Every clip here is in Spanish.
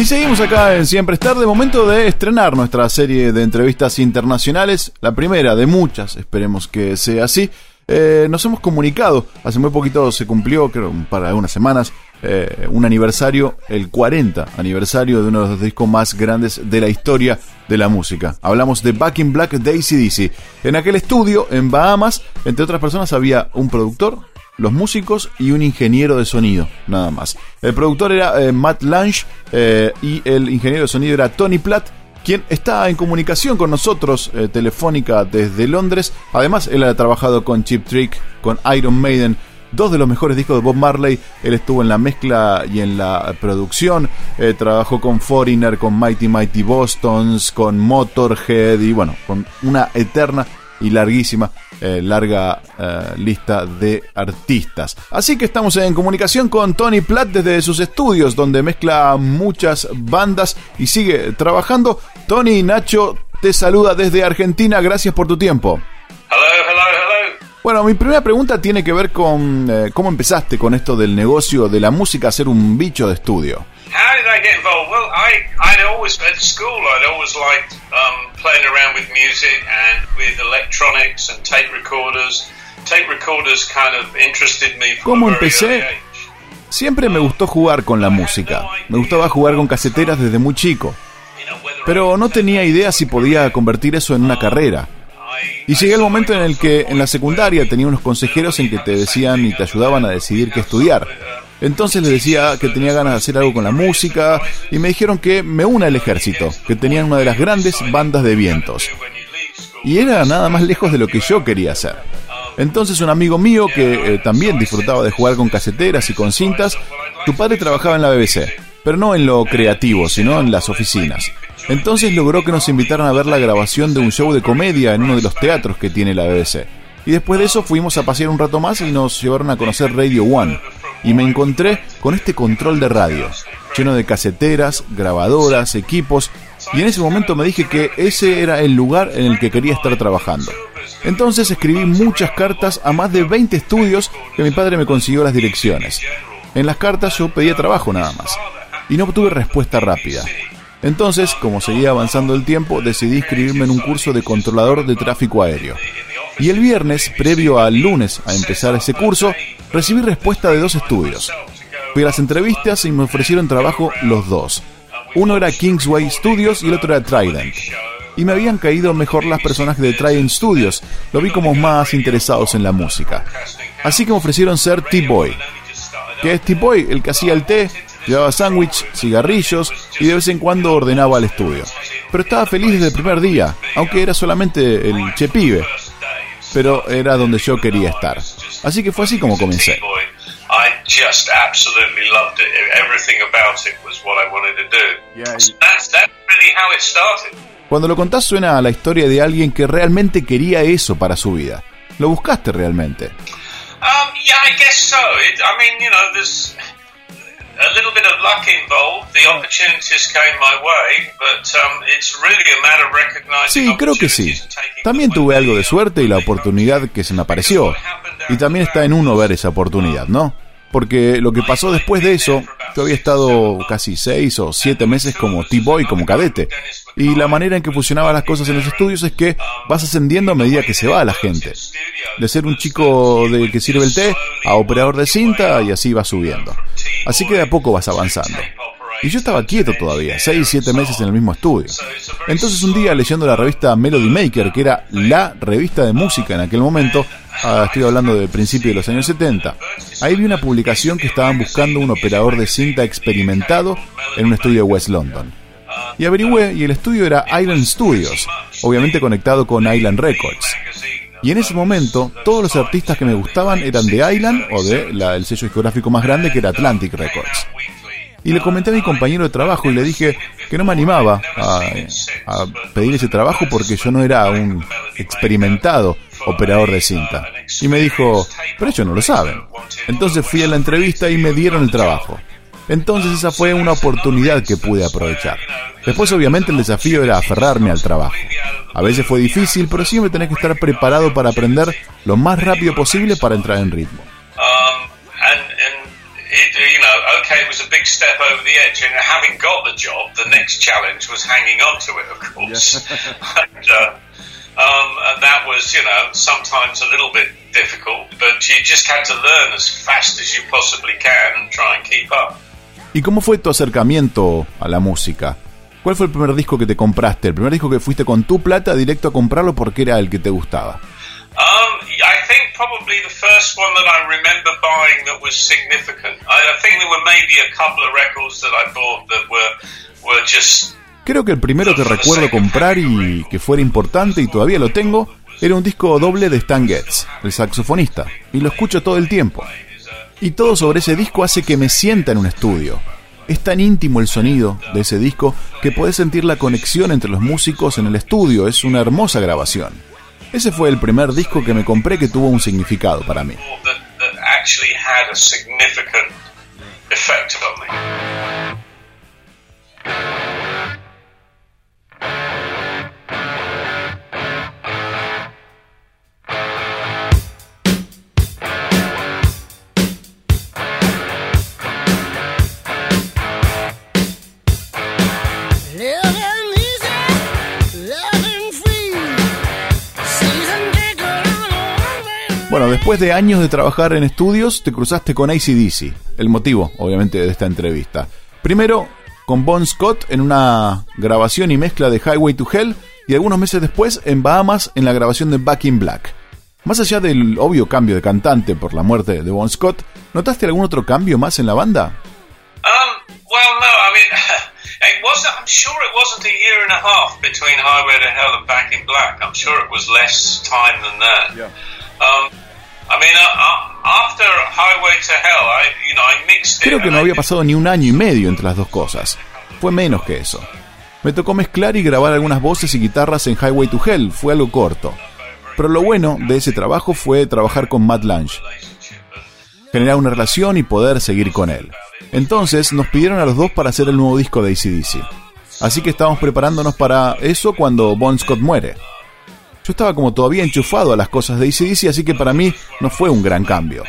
Y seguimos acá en Siempre Estar, de momento de estrenar nuestra serie de entrevistas internacionales, la primera de muchas, esperemos que sea así. Eh, nos hemos comunicado, hace muy poquito se cumplió, creo, para algunas semanas, eh, un aniversario, el 40 aniversario de uno de los discos más grandes de la historia de la música. Hablamos de Back in Black de ACDC. En aquel estudio, en Bahamas, entre otras personas, había un productor, los músicos y un ingeniero de sonido, nada más. El productor era eh, Matt Lange eh, y el ingeniero de sonido era Tony Platt, quien está en comunicación con nosotros eh, telefónica desde Londres. Además, él ha trabajado con Chip Trick, con Iron Maiden, dos de los mejores discos de Bob Marley. Él estuvo en la mezcla y en la producción. trabajó con Foreigner, con Mighty Mighty Bostons, con Motorhead y bueno, con una eterna y larguísima, eh, larga eh, lista de artistas. Así que estamos en comunicación con Tony Platt desde sus estudios, donde mezcla muchas bandas y sigue trabajando. Tony Nacho te saluda desde Argentina, gracias por tu tiempo. Bueno, mi primera pregunta tiene que ver con eh, cómo empezaste con esto del negocio de la música, ser un bicho de estudio. How did I get involved? Well, I, I'd always, at school, I'd always liked um, playing around with music and with electronics and tape recorders. Tape recorders kind of interested me from ¿Cómo empecé? Siempre me gustó jugar con la música. Me gustaba jugar con caseteras desde muy chico. Pero no tenía idea si podía convertir eso en una carrera. Y llegué al momento en el que en la secundaria tenía unos consejeros en que te decían y te ayudaban a decidir qué estudiar. Entonces les decía que tenía ganas de hacer algo con la música y me dijeron que me una al ejército, que tenían una de las grandes bandas de vientos. Y era nada más lejos de lo que yo quería hacer. Entonces un amigo mío que eh, también disfrutaba de jugar con caseteras y con cintas, tu padre trabajaba en la BBC, pero no en lo creativo, sino en las oficinas. Entonces logró que nos invitaran a ver la grabación de un show de comedia en uno de los teatros que tiene la BBC. Y después de eso fuimos a pasear un rato más y nos llevaron a conocer Radio One, y me encontré con este control de radio, lleno de caseteras, grabadoras, equipos, y en ese momento me dije que ese era el lugar en el que quería estar trabajando. Entonces escribí muchas cartas a más de 20 estudios que mi padre me consiguió las direcciones. En las cartas yo pedía trabajo nada más, y no obtuve respuesta rápida. Entonces, como seguía avanzando el tiempo, decidí inscribirme en un curso de controlador de tráfico aéreo. Y el viernes, previo al lunes a empezar ese curso, recibí respuesta de dos estudios. Fui a las entrevistas y me ofrecieron trabajo los dos. Uno era Kingsway Studios y el otro era Trident. Y me habían caído mejor las personas de Trident Studios, lo vi como más interesados en la música. Así que me ofrecieron ser T-Boy. ¿Qué es T-Boy? El que hacía el té, llevaba sándwich, cigarrillos y de vez en cuando ordenaba al estudio. Pero estaba feliz desde el primer día, aunque era solamente el che pibe. Pero era donde yo quería estar. Así que fue así como comencé. Cuando lo contás suena a la historia de alguien que realmente quería eso para su vida. ¿Lo buscaste realmente? Um, yeah, I guess so. It, I mean, you know, there's a little bit of luck involved. The opportunities came my way, but um, it's really a matter of recognizing. Sí, creo que sí. También tuve algo de suerte y la oportunidad que se me apareció. Y también está en uno ver esa oportunidad, ¿no? Porque lo que pasó después de eso, yo había estado casi seis o siete meses como T-Boy, como cadete. Y la manera en que funcionaban las cosas en los estudios es que vas ascendiendo a medida que se va la gente. De ser un chico de que sirve el té a operador de cinta y así vas subiendo. Así que de a poco vas avanzando. Y yo estaba quieto todavía, 6, 7 meses en el mismo estudio. Entonces un día leyendo la revista Melody Maker, que era la revista de música en aquel momento, ah, estoy hablando del principio de los años 70, ahí vi una publicación que estaban buscando un operador de cinta experimentado en un estudio de West London. Y averigüé y el estudio era Island Studios, obviamente conectado con Island Records. Y en ese momento, todos los artistas que me gustaban eran de Island o de el sello discográfico más grande que era Atlantic Records. Y le comenté a mi compañero de trabajo y le dije que no me animaba a, pedir ese trabajo porque yo no era un experimentado operador de cinta. Y me dijo, pero ellos no lo saben. Entonces fui a la entrevista y me dieron el trabajo. Entonces esa fue una oportunidad que pude aprovechar. Después obviamente el desafío era aferrarme al trabajo. A veces fue difícil, pero siempre tenés que estar preparado para aprender lo más rápido posible para entrar en ritmo. say it was a big step over the edge. And having got the job, the next challenge was hanging on to it, of course. and, um, and that was, you know, sometimes a little bit difficult, but you just had to learn as fast as you possibly can and try and keep up. ¿Y cómo fue tu acercamiento a la música? ¿Cuál fue el primer disco que te compraste? ¿El primer disco que fuiste con tu plata directo a comprarlo porque era el que te gustaba? Um, I think probably the first one that I remember buying that was significant. I, I think there were maybe a couple of records that I bought that were were just. Creo que el primero que recuerdo comprar y que fuera importante y todavía lo tengo era un disco doble de Stan Getz, el saxofonista, y lo escucho todo el tiempo. Y todo sobre ese disco hace que me sienta en un estudio. Es tan íntimo el sonido de ese disco que podés sentir la conexión entre los músicos en el estudio, es una hermosa grabación. Ese fue el primer disco que me compré que tuvo un significado para mí. Después de años de trabajar en estudios, te cruzaste con ACDC. El motivo, obviamente, de esta entrevista. Primero, con Bon Scott en una grabación y mezcla de Highway to Hell, y algunos meses después en Bahamas en la grabación de Back in Black. Más allá del obvio cambio de cantante por la muerte de Bon Scott, ¿notaste algún otro cambio más en la banda? Um, well, no, I mean, it wasn't, I'm sure it wasn't a year and a half between Highway to Hell and Back in Black. I'm sure it was less time than that. Yeah. Um, Creo que no había pasado ni un año y medio entre las dos cosas. Fue menos que eso. Me tocó mezclar y grabar algunas voces y guitarras en Highway to Hell, fue algo corto. Pero lo bueno de ese trabajo fue trabajar con Matt Lange, generar una relación y poder seguir con él. Entonces nos pidieron a los dos para hacer el nuevo disco de ACDC. Así que estábamos preparándonos para eso cuando Bon Scott muere. Yo estaba como todavía enchufado a las cosas de ACDC, así que para mí no fue un gran cambio.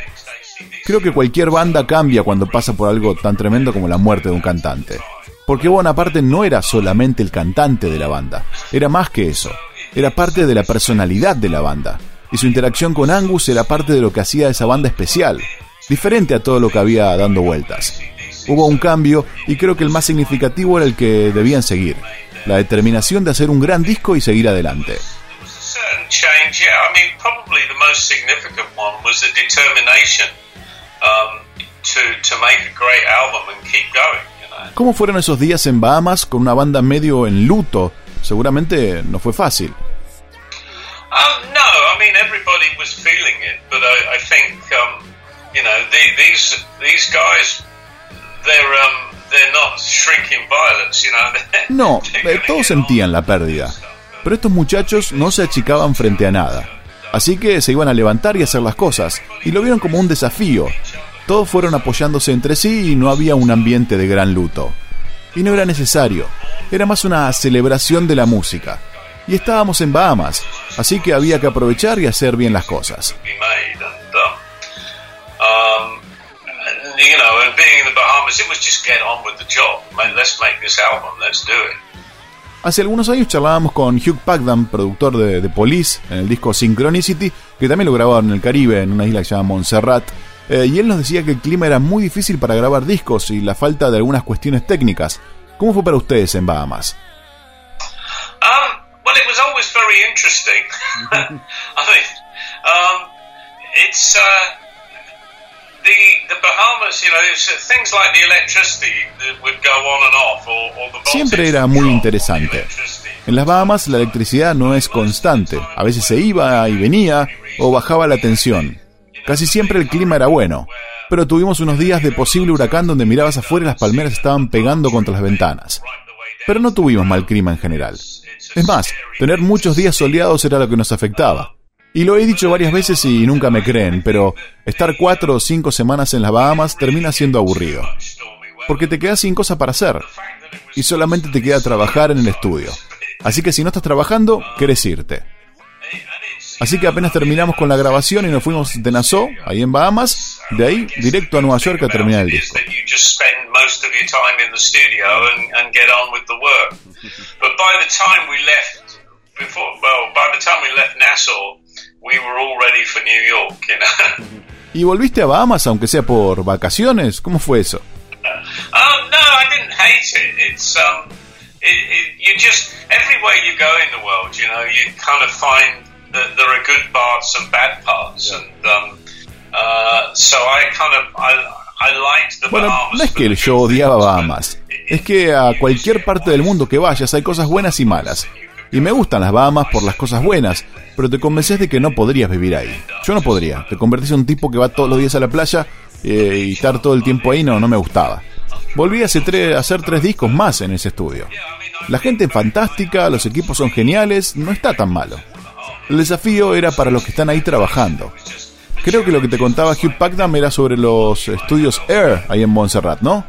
Creo que cualquier banda cambia cuando pasa por algo tan tremendo como la muerte de un cantante. Porque Bonaparte no era solamente el cantante de la banda, era más que eso. Era parte de la personalidad de la banda. Y su interacción con Angus era parte de lo que hacía esa banda especial, diferente a todo lo que había dando vueltas. Hubo un cambio y creo que el más significativo era el que debían seguir, la determinación de hacer un gran disco y seguir adelante. Change, yeah. I mean, probably the most significant one was the determination um, to, to make a great album and keep going. You know? ¿Cómo fueron esos días en Bahamas con una banda medio en luto? Seguramente no fue fácil. Um, no, I mean everybody was feeling it, but I, I think um, you know the, these these guys, they're um, they're not shrinking violets, you know. no, todos sentían la pérdida. Pero estos muchachos no se achicaban frente a nada. Así que se iban a levantar y hacer las cosas, y lo vieron como un desafío. Todos fueron apoyándose entre sí y no había un ambiente de gran luto. Y no era necesario, era más una celebración de la música. Y estábamos en Bahamas, así que había que aprovechar y hacer bien las cosas. Hace algunos años charlábamos con Hugh Pagdam, productor de, Police, en el disco Synchronicity, que también lo grabaron en el Caribe, en una isla que se llama Montserrat. Eh, y él nos decía que el clima era muy difícil para grabar discos y la falta de algunas cuestiones técnicas. ¿Cómo fue para ustedes en Bahamas? Um, well, it was always very interesting. Um, uh, Siempre era muy interesante. En las Bahamas la electricidad no es constante. A veces se iba y venía o bajaba la tensión. Casi siempre el clima era bueno. Pero tuvimos unos días de posible huracán donde mirabas afuera y las palmeras estaban pegando contra las ventanas. Pero no tuvimos mal clima en general. Es más, tener muchos días soleados era lo que nos afectaba. Y lo he dicho varias veces y nunca me creen, pero estar cuatro o cinco semanas en las Bahamas termina siendo aburrido. Porque te quedas sin cosa para hacer. Y solamente te queda trabajar en el estudio. Así que si no estás trabajando, querés irte. Así que apenas terminamos con la grabación y nos fuimos de Nassau, ahí en Bahamas, de ahí directo a Nueva York a terminar el disco. before well, by the time we left Nassau, we were all ready for New York, you know. ¿Y volviste a Bahamas aunque sea por vacaciones? ¿Cómo fue eso? Um, no, I didn't hate it. It's um, it, it, you just everywhere you go in the world, you know, you kind of find that there are good parts and bad parts, and um, uh, so I kind of I, I liked the Bueno, Bahamas. no es que the yo odiaba Bahamas, es que a cualquier parte del mundo que vayas hay cosas buenas y malas. Y me gustan las Bahamas por las cosas buenas, pero te convences de que no podrías vivir ahí. Yo no podría, te convertís en un tipo que va todos los días a la playa eh, y estar todo el tiempo ahí no, no me gustaba. Volví a hacer, a hacer tres discos más en ese estudio. La gente es fantástica, los equipos son geniales, no está tan malo. El desafío era para los que están ahí trabajando. Creo que lo que te contaba Hugh Packnam era sobre los estudios Air ahí en Montserrat, ¿no?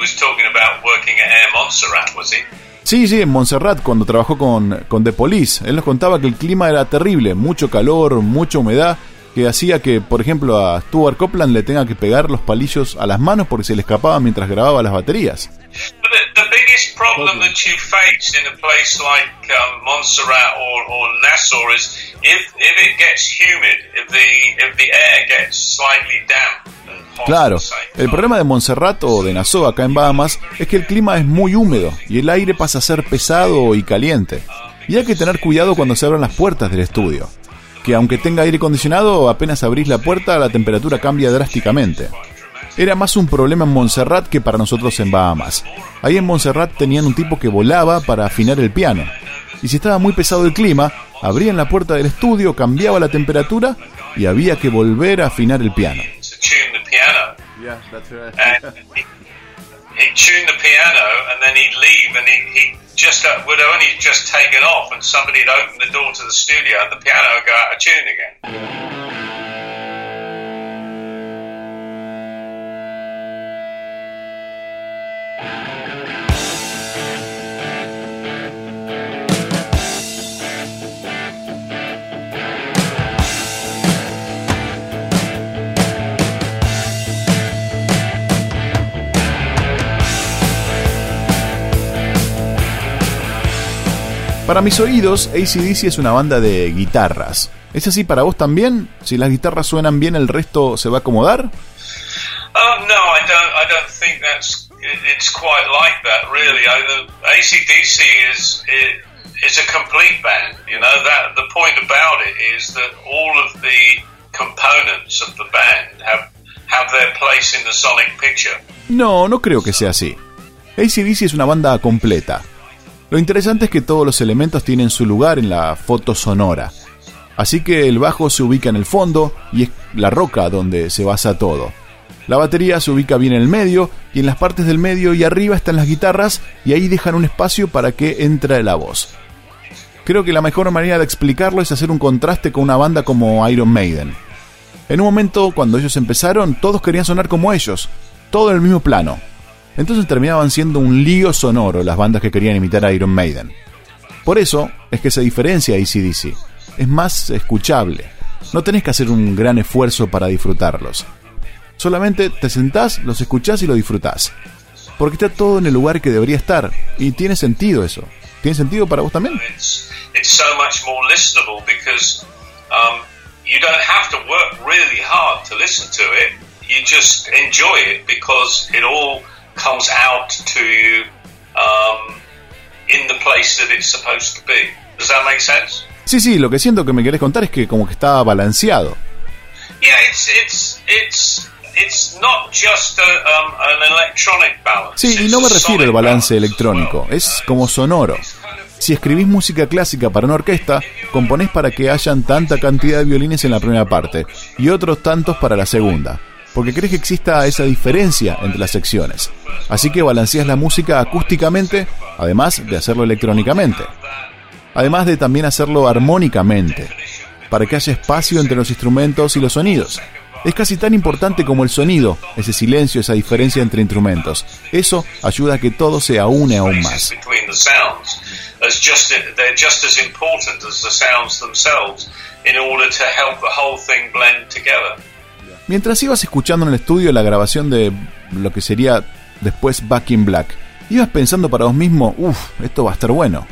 Was talking about working at Air Montserrat, was he? Sí, sí, en Montserrat cuando trabajó con, con The Police. Él nos contaba que el clima era terrible, mucho calor, mucha humedad, que hacía que, por ejemplo, a Stuart Copeland le tenga que pegar los palillos a las manos porque se le escapaba mientras grababa las baterías. But problem that you face in a place like um, Montserrat or, or Nassau is if, if it gets humid, if the if the air gets slightly damp Claro, el problema de Montserrat o de Nassau acá en Bahamas es que el clima es muy húmedo y el aire pasa a ser pesado y caliente. Y hay que tener cuidado cuando se abran las puertas del estudio. Que aunque tenga aire acondicionado, apenas abrís la puerta la temperatura cambia drásticamente. Era más un problema en Montserrat que para nosotros en Bahamas. Ahí en Montserrat tenían un tipo que volaba para afinar el piano. Y si estaba muy pesado el clima, abrían la puerta del estudio, cambiaba la temperatura y había que volver a afinar el piano. to tune the piano. and he, he'd tune the piano and then he'd leave and he, he just uh, would only just taken off and somebody'd open the door to the studio and the piano would go out of tune again. Para mis oídos, ACDC es una banda de guitarras. ¿Es así para vos también? Si las guitarras suenan bien, ¿el resto se va a acomodar? Oh no, I don't. I don't think that's. It, it's quite like that, really. I, the, ACDC is it, is a complete band. You know that the point about it is that all of the components of the band have have their place in the sonic picture. No, no creo que sea así. ACDC es una banda completa. Lo interesante es que todos los elementos tienen su lugar en la foto sonora. Así que el bajo se ubica en el fondo y es la roca donde se basa todo. La batería se ubica bien en el medio y en las partes del medio y arriba están las guitarras y ahí dejan un espacio para que entre la voz. Creo que la mejor manera de explicarlo es hacer un contraste con una banda como Iron Maiden. En un momento, cuando ellos empezaron, todos querían sonar como ellos, todo en el mismo plano. Entonces terminaban siendo un lío sonoro las bandas que querían imitar a Iron Maiden. Por eso es que se diferencia ACDC. Es más escuchable. No tenés que hacer un gran esfuerzo para disfrutarlos. Solamente te sentás, los escuchás y lo disfrutás. Porque está todo en el lugar que debería estar. Y tiene sentido eso. ¿Tiene sentido para vos también? Um, you don't have to work really hard to listen to it. You just enjoy it because it all comes out to you um, in the place that it's supposed to be. Does that make sense? Sí, sí, lo que siento que me querés contar es que como que está balanceado. Yeah, it's it's it's it's not just a, um, an electronic balance. Sí, y no me refiero al balance electrónico, well. es como sonoro. Si escribís música clásica para una orquesta, componés para que hayan tanta cantidad de violines en la primera parte y otros tantos para la segunda, porque crees que exista esa diferencia entre las secciones. Así que balanceas la música acústicamente, además de hacerlo electrónicamente. Además de también hacerlo armónicamente, para que haya espacio entre los instrumentos y los sonidos. Es casi tan importante como el sonido, ese silencio, esa diferencia entre instrumentos. Eso ayuda a que todo se aúne aún más. Mientras ibas escuchando en el estudio la grabación de lo que sería después Back in Black, ibas pensando para vos mismo, uff, esto va a estar bueno.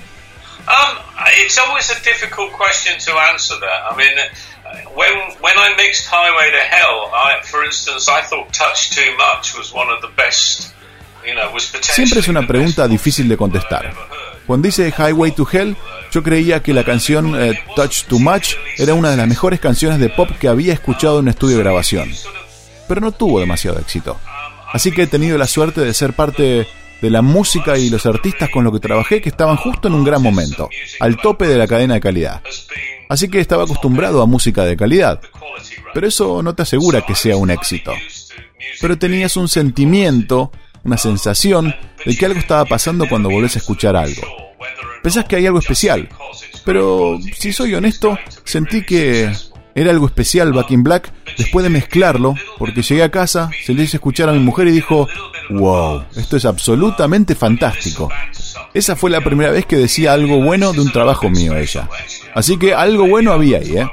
Um, it's always a difficult question to answer that. I mean, when when I mixed Highway to Hell, I, for instance, I thought Touch Too Much was one of the best. You know, was Siempre es una pregunta difícil de contestar. Cuando dice Highway to Hell, yo creía que la canción eh, Touch Too Much era una de las mejores canciones de pop que había escuchado en un estudio de grabación. Pero no tuvo demasiado éxito. Así que he tenido la suerte de ser parte de la música y los artistas con los que trabajé que estaban justo en un gran momento, al tope de la cadena de calidad. Así que estaba acostumbrado a música de calidad. Pero eso no te asegura que sea un éxito. Pero tenías un sentimiento una sensación de que algo estaba pasando cuando volvés a escuchar algo. Pensás que hay algo especial, pero si soy honesto, sentí que era algo especial Back in Black después de mezclarlo, porque llegué a casa, se le hice escuchar a mi mujer y dijo, wow, esto es absolutamente fantástico. Esa fue la primera vez que decía algo bueno de un trabajo mío ella. Así que algo bueno había ahí, ¿eh?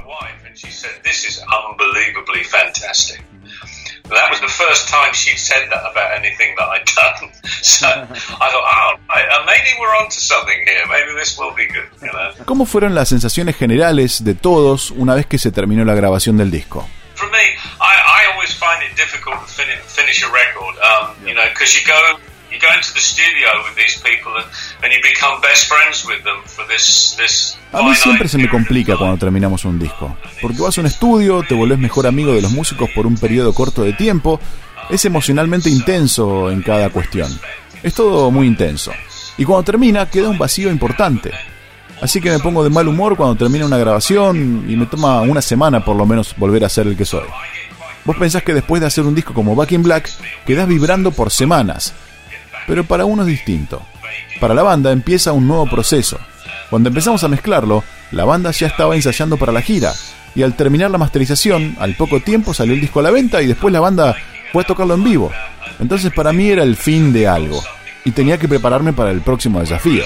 That was the first time she'd said that about anything that I'd done. So I thought, oh, uh, maybe we're onto something here. Maybe this will be good. You know? ¿Cómo fueron las sensaciones generales de todos una vez que se terminó la grabación del disco? For me, I, I always find it difficult to finish, finish a record. Um, You know, because you go you go into the studio with these people and, and you become best friends with them for this this a mí siempre se me complica cuando terminamos un disco, porque vas a un estudio, te volvés mejor amigo de los músicos por un periodo corto de tiempo, es emocionalmente intenso en cada cuestión. Es todo muy intenso. Y cuando termina queda un vacío importante. Así que me pongo de mal humor cuando termina una grabación y me toma una semana por lo menos volver a ser el que soy. Vos pensás que después de hacer un disco como Back in Black, quedás vibrando por semanas. Pero para uno es distinto. Para la banda empieza un nuevo proceso cuando empezamos a mezclarlo, la banda ya estaba ensayando para la gira, y al terminar la masterización, al poco tiempo salió el disco a la venta y después la banda fue a tocarlo en vivo. Entonces para mí era el fin de algo, y tenía que prepararme para el próximo desafío.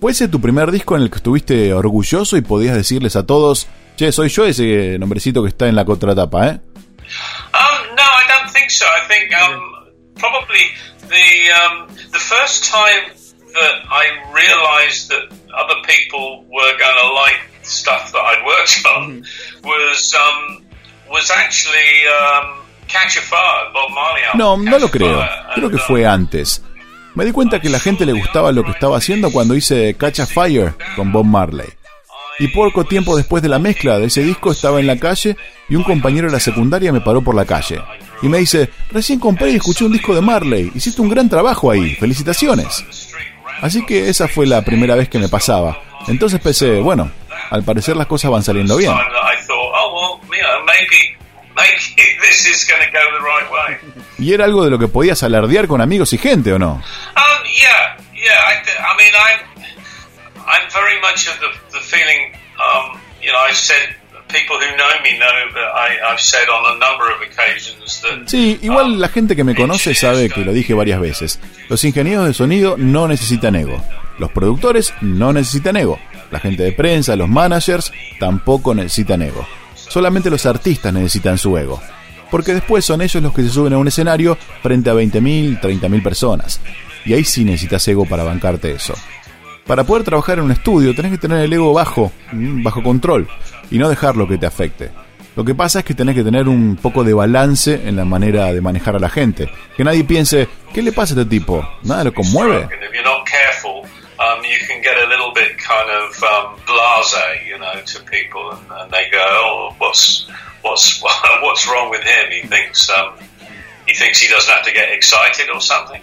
¿Puede ser tu primer disco en el que estuviste orgulloso y podías decirles a todos, Che, soy yo ese nombrecito que está en la contratapa, ¿eh? Um, no, I don't think so. I think um, probably the um, the first time that I realized that other people were going to like stuff that I'd worked on mm-hmm. was um, was actually um, Catch a Fire, Bob Marley No, no lo creo. Creo que fue um, antes. Me di cuenta que la gente le gustaba lo que estaba haciendo cuando hice Catch a Fire con Bob Marley. Y poco tiempo después de la mezcla de ese disco estaba en la calle y un compañero de la secundaria me paró por la calle. Y me dice, recién compré y escuché un disco de Marley, hiciste un gran trabajo ahí, felicitaciones. Así que esa fue la primera vez que me pasaba. Entonces pensé, bueno, al parecer las cosas van saliendo bien. ¿Y era algo de lo que podías alardear con amigos y gente o no? I'm very much of the, the feeling, um, you know, I've said people who know me know that I, I've said on a number of occasions that. Sí, igual um, la gente que me conoce sabe que lo dije varias veces. Los ingenieros de sonido no necesitan ego. Los productores no necesitan ego. La gente de prensa, los managers tampoco necesitan ego. Solamente los artistas necesitan su ego. Porque después son ellos los que se suben a un escenario frente a 20.000, 30.000 personas. Y ahí sí necesitas ego para bancarte eso. Para poder trabajar en un estudio tenés que tener el ego bajo, mm, bajo control, y no dejarlo que te afecte. Lo que pasa es que tenés que tener un poco de balance en la manera de manejar a la gente. Que nadie piense, ¿qué le pasa a este tipo? ¿Nada lo conmueve? You can get a little bit kind of um, blase, you know, to people, and, and they go, "Oh, what's what's what's wrong with him?" He thinks um, he thinks he doesn't have to get excited or something.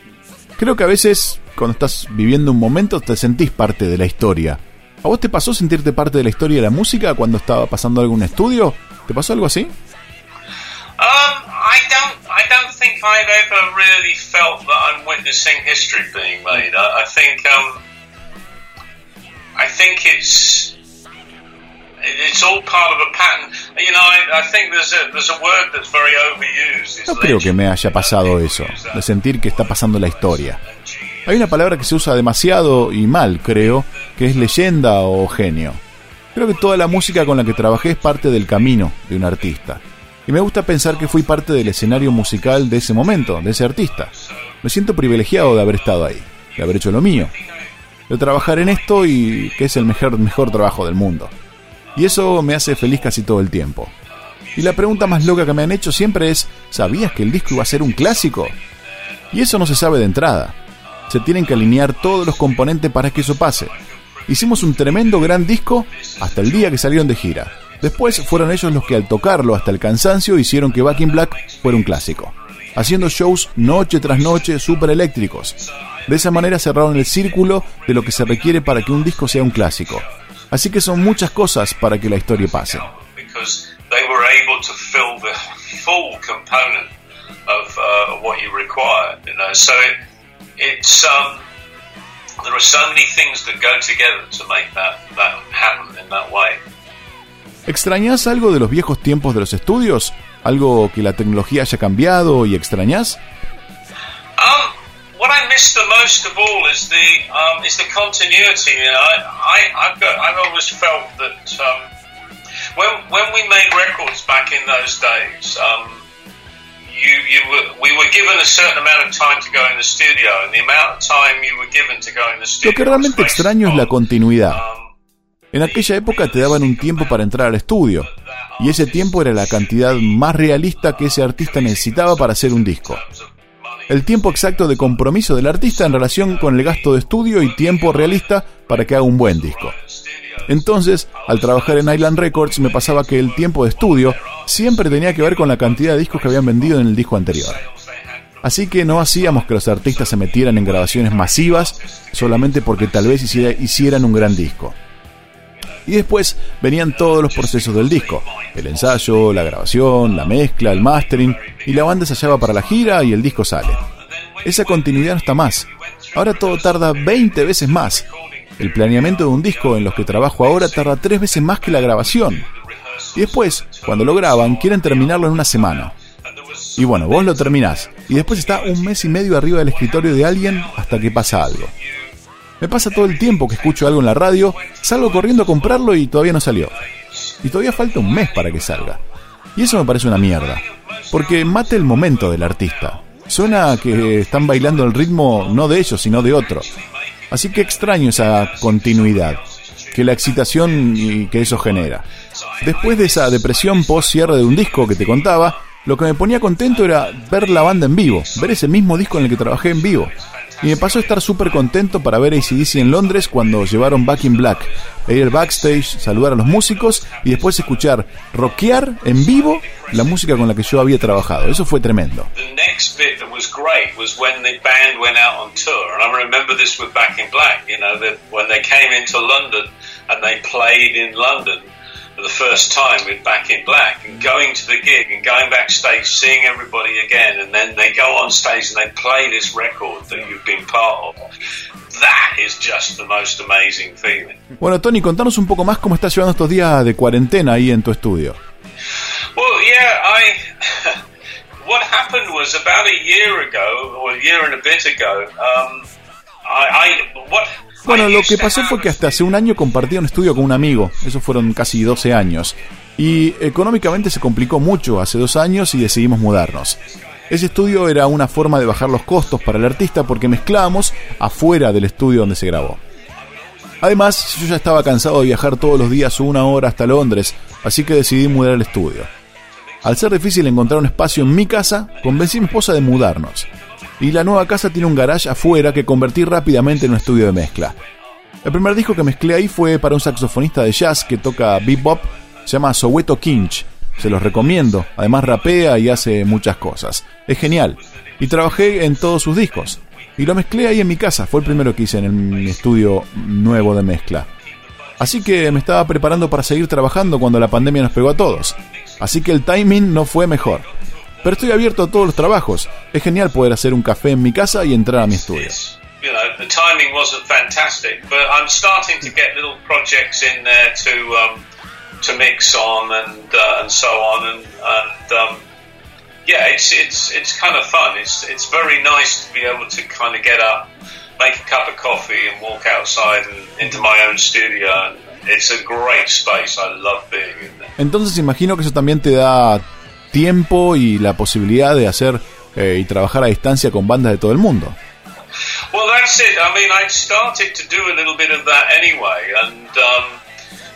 Creo que a veces cuando estás viviendo un momento te sentís parte de la historia. ¿A vos te pasó sentirte parte de la historia de la música cuando estaba pasando algún estudio? ¿Te pasó algo así? Um, I don't, I don't think I've ever really felt that I'm witnessing history being made. I, I think, um, I think it's, No creo que me haya pasado eso, de sentir que está pasando la historia. Hay una palabra que se usa demasiado y mal, creo, que es leyenda o genio. Creo que toda la música con la que trabajé es parte del camino de un artista. Y me gusta pensar que fui parte del escenario musical de ese momento, de ese artista. Me siento privilegiado de haber estado ahí, de haber hecho lo mío, de trabajar en esto y que es el mejor, mejor trabajo del mundo. Y eso me hace feliz casi todo el tiempo. Y la pregunta más loca que me han hecho siempre es, ¿sabías que el disco iba a ser un clásico? Y eso no se sabe de entrada se tienen que alinear todos los componentes para que eso pase. Hicimos un tremendo gran disco hasta el día que salieron de gira. Después fueron ellos los que al tocarlo hasta el cansancio hicieron que Back in Black fuera un clásico. Haciendo shows noche tras noche súper eléctricos. De esa manera cerraron el círculo de lo que se requiere para que un disco sea un clásico. Así que son muchas cosas para que la historia pase. it's um. ¿Extrañas algo de los viejos tiempos de los estudios? ¿Algo que la tecnología haya cambiado y extrañas? Um, what I miss the most of all is the um, is the continuity. You know, I, I I've got I've always felt that um, when when we made records back in those days, um, lo que realmente extraño es la continuidad. Um, en aquella época te daban un tiempo para entrar al estudio, y ese tiempo era la cantidad más realista que ese artista necesitaba para hacer un disco. El tiempo exacto de compromiso del artista en relación con el gasto de estudio y tiempo realista para que haga un buen disco. Entonces, al trabajar en Island Records me pasaba que el tiempo de estudio siempre tenía que ver con la cantidad de discos que habían vendido en el disco anterior. Así que no hacíamos que los artistas se metieran en grabaciones masivas solamente porque tal vez hicieran un gran disco. Y después venían todos los procesos del disco, el ensayo, la grabación, la mezcla, el mastering, y la banda se hallaba para la gira y el disco sale. Esa continuidad no está más. Ahora todo tarda 20 veces más el planeamiento de un disco en los que trabajo ahora tarda tres veces más que la grabación. Y después, cuando lo graban, quieren terminarlo en una semana. Y bueno, vos lo terminás. Y después está un mes y medio arriba del escritorio de alguien hasta que pasa algo. Me pasa todo el tiempo que escucho algo en la radio, salgo corriendo a comprarlo y todavía no salió. Y todavía falta un mes para que salga. Y eso me parece una mierda. Porque mata el momento del artista. Suena que están bailando el ritmo no de ellos, sino de otro. Así que extraño esa continuidad, que la excitación que eso genera. Después de esa depresión post cierre de un disco que te contaba, lo que me ponía contento era ver la banda en vivo, ver ese mismo disco en el que trabajé en vivo. Y me pasó a estar súper contento para ver ACDC en Londres cuando llevaron Back in Black. E ir al backstage, saludar a los músicos y después escuchar rockear en vivo la música con la que yo había trabajado. Eso fue tremendo. Black, you know, when they came into London and they played in London. For the first time with Back in Black and going to the gig and going backstage, seeing everybody again, and then they go on stage and they play this record that you've been part of. That is just the most amazing feeling. Bueno, Tony, contanos un poco más cómo estás llevando estos días de cuarentena ahí en tu estudio. Well, yeah, I. what happened was about a year ago, or a year and a bit ago, um, I, I what Bueno, lo que pasó fue que hasta hace un año compartía un estudio con un amigo, eso fueron casi 12 años, y económicamente se complicó mucho hace dos años y decidimos mudarnos. Ese estudio era una forma de bajar los costos para el artista porque mezclábamos afuera del estudio donde se grabó. Además, yo ya estaba cansado de viajar todos los días una hora hasta Londres, así que decidí mudar el estudio. Al ser difícil encontrar un espacio en mi casa, convencí a mi esposa de mudarnos y la nueva casa tiene un garage afuera que convertí rápidamente en un estudio de mezcla. El primer disco que mezclé ahí fue para un saxofonista de jazz que toca bebop, se llama Soweto Kinch. Se los recomiendo, además rapea y hace muchas cosas. Es genial. Y trabajé en todos sus discos. Y lo mezclé ahí en mi casa, fue el primero que hice en el estudio nuevo de mezcla. Así que me estaba preparando para seguir trabajando cuando la pandemia nos pegó a todos. Así que el timing no fue mejor. Pero estoy abierto a todos los trabajos. Es genial poder hacer un café en mi casa y entrar a mi estudio. You know, the timing wasn't fantastic, but I'm starting to get little projects in there to um, to mix on and uh, and so on and and um, yeah, it's it's it's kind of fun. It's it's very nice to be able to kind of get up, make a cup of coffee, and walk outside and into my own studio. And it's a great space. I love being in there. Entonces imagino que eso también te da tiempo y la posibilidad de hacer eh, y trabajar a distancia con bandas de todo el mundo. Well, that's it. I mean, I started to do a little bit of that anyway, and um,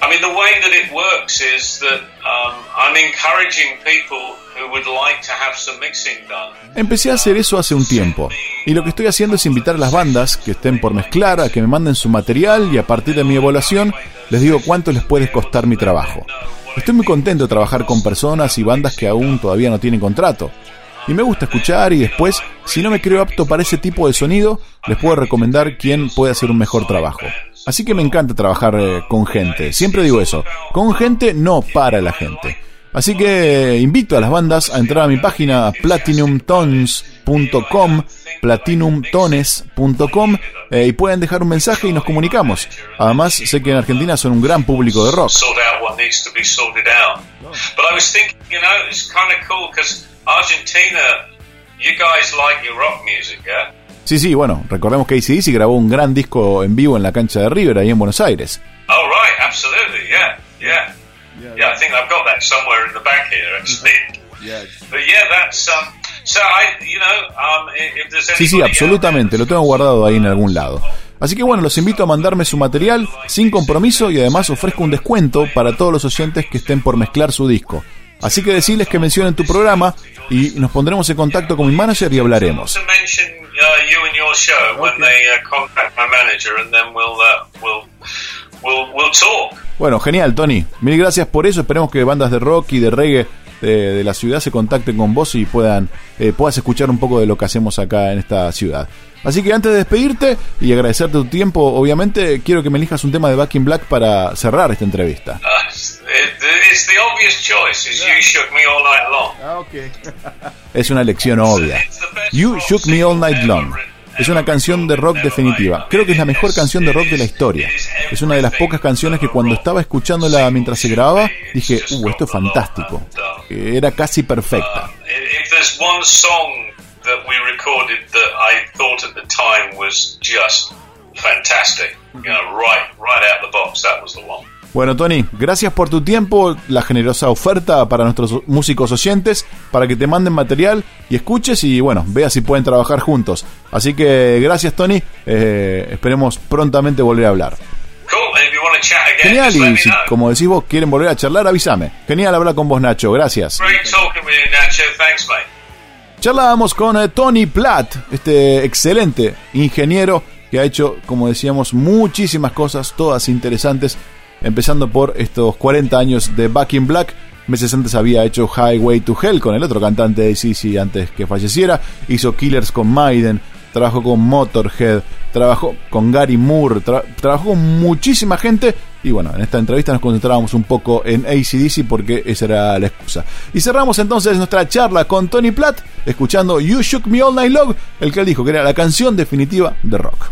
I mean, the way that it works is that um, I'm encouraging people who would like to have some mixing done. Empecé a hacer eso hace un tiempo, y lo que estoy haciendo es invitar a las bandas que estén por mezclar a que me manden su material y a partir de mi evaluación les digo cuánto les puede costar mi trabajo. Estoy muy contento de trabajar con personas y bandas que aún todavía no tienen contrato. Y me gusta escuchar y después, si no me creo apto para ese tipo de sonido, les puedo recomendar quién puede hacer un mejor trabajo. Así que me encanta trabajar eh, con gente. Siempre digo eso. Con gente, no para la gente. Así que invito a las bandas a entrar a mi página platinumtones.com, platinumtones.com eh, y pueden dejar un mensaje y nos comunicamos. Además, sé que en Argentina son un gran público de rock. Sí, sí, bueno, recordemos que ACDC grabó un gran disco en vivo en la cancha de River, ahí en Buenos Aires. Oh, right, absolutely, yeah, yeah. Yeah, I think I've got that somewhere in the back here, actually. But yeah, that's, um, so I, you know, um, if there's Sí, sí, absolutamente, lo tengo guardado ahí en algún lado. Así que bueno, los invito a mandarme su material sin compromiso y además ofrezco un descuento para todos los oyentes que estén por mezclar su disco. Así que decirles que mencionen tu programa y nos pondremos en contacto con mi manager y hablaremos. We'll we'll talk. Bueno, genial, Tony. Mil gracias por eso. Esperemos que bandas de rock y de reggae de, de la ciudad se contacten con vos y puedan eh, puedas escuchar un poco de lo que hacemos acá en esta ciudad. Así que antes de despedirte y agradecerte tu tiempo, obviamente quiero que me elijas un tema de Back in Black para cerrar esta entrevista. It, it's the obvious choice. Is you shook me all night long. Es una lección obvia. You Shook Me All Night Long. Es una canción de rock definitiva. Creo que es la mejor canción de rock de la historia. Es una de las pocas canciones que cuando estaba escuchándola mientras se grababa, dije, uh, esto es fantástico. Era casi perfecta. Fantastic, you know, right, right out the box, that was the one. Bueno, Tony, gracias por tu tiempo, la generosa oferta para nuestros músicos oyentes, para que te manden material y escuches y bueno, veas si pueden trabajar juntos. Así que gracias, Tony. Eh, esperemos prontamente volver a hablar. Genial, y si, como decís vos, quieren volver a charlar, avísame. Genial hablar con vos, Nacho. Gracias. Charlábamos con eh, Tony Platt, este excelente ingeniero que ha hecho, como decíamos, muchísimas cosas, todas interesantes, empezando por estos 40 años de Back in Black. Meses antes había hecho Highway to Hell con el otro cantante de CC antes que falleciera. Hizo Killers con Maiden, trabajó con Motorhead, trabajó con Gary Moore, tra- trabajó con muchísima gente. Y bueno, en esta entrevista nos concentrábamos un poco en ACDC porque esa era la excusa. Y cerramos entonces nuestra charla con Tony Platt, escuchando You Shook Me All Night Long, el que él dijo que era la canción definitiva de rock.